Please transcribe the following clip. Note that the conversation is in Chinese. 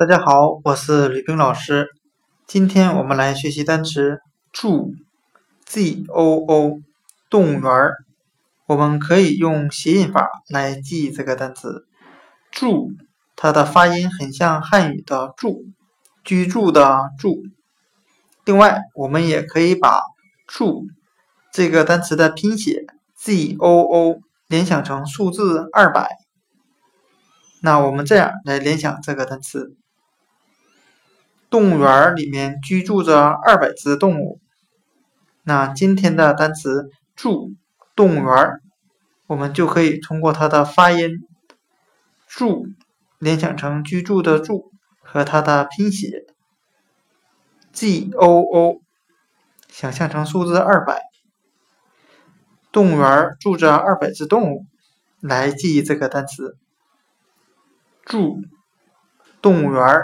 大家好，我是吕冰老师。今天我们来学习单词住 ”（zoo） 动物园儿。我们可以用谐音法来记这个单词住它的发音很像汉语的住，居住的住。另外，我们也可以把住这个单词的拼写 z-o-o 联想成数字二百。那我们这样来联想这个单词：动物园里面居住着二百只动物。那今天的单词“住”动物园，我们就可以通过它的发音“住”联想成居住的“住”和它的拼写 “g o o”，想象成数字二百。动物园住着二百只动物，来记忆这个单词。住动物园。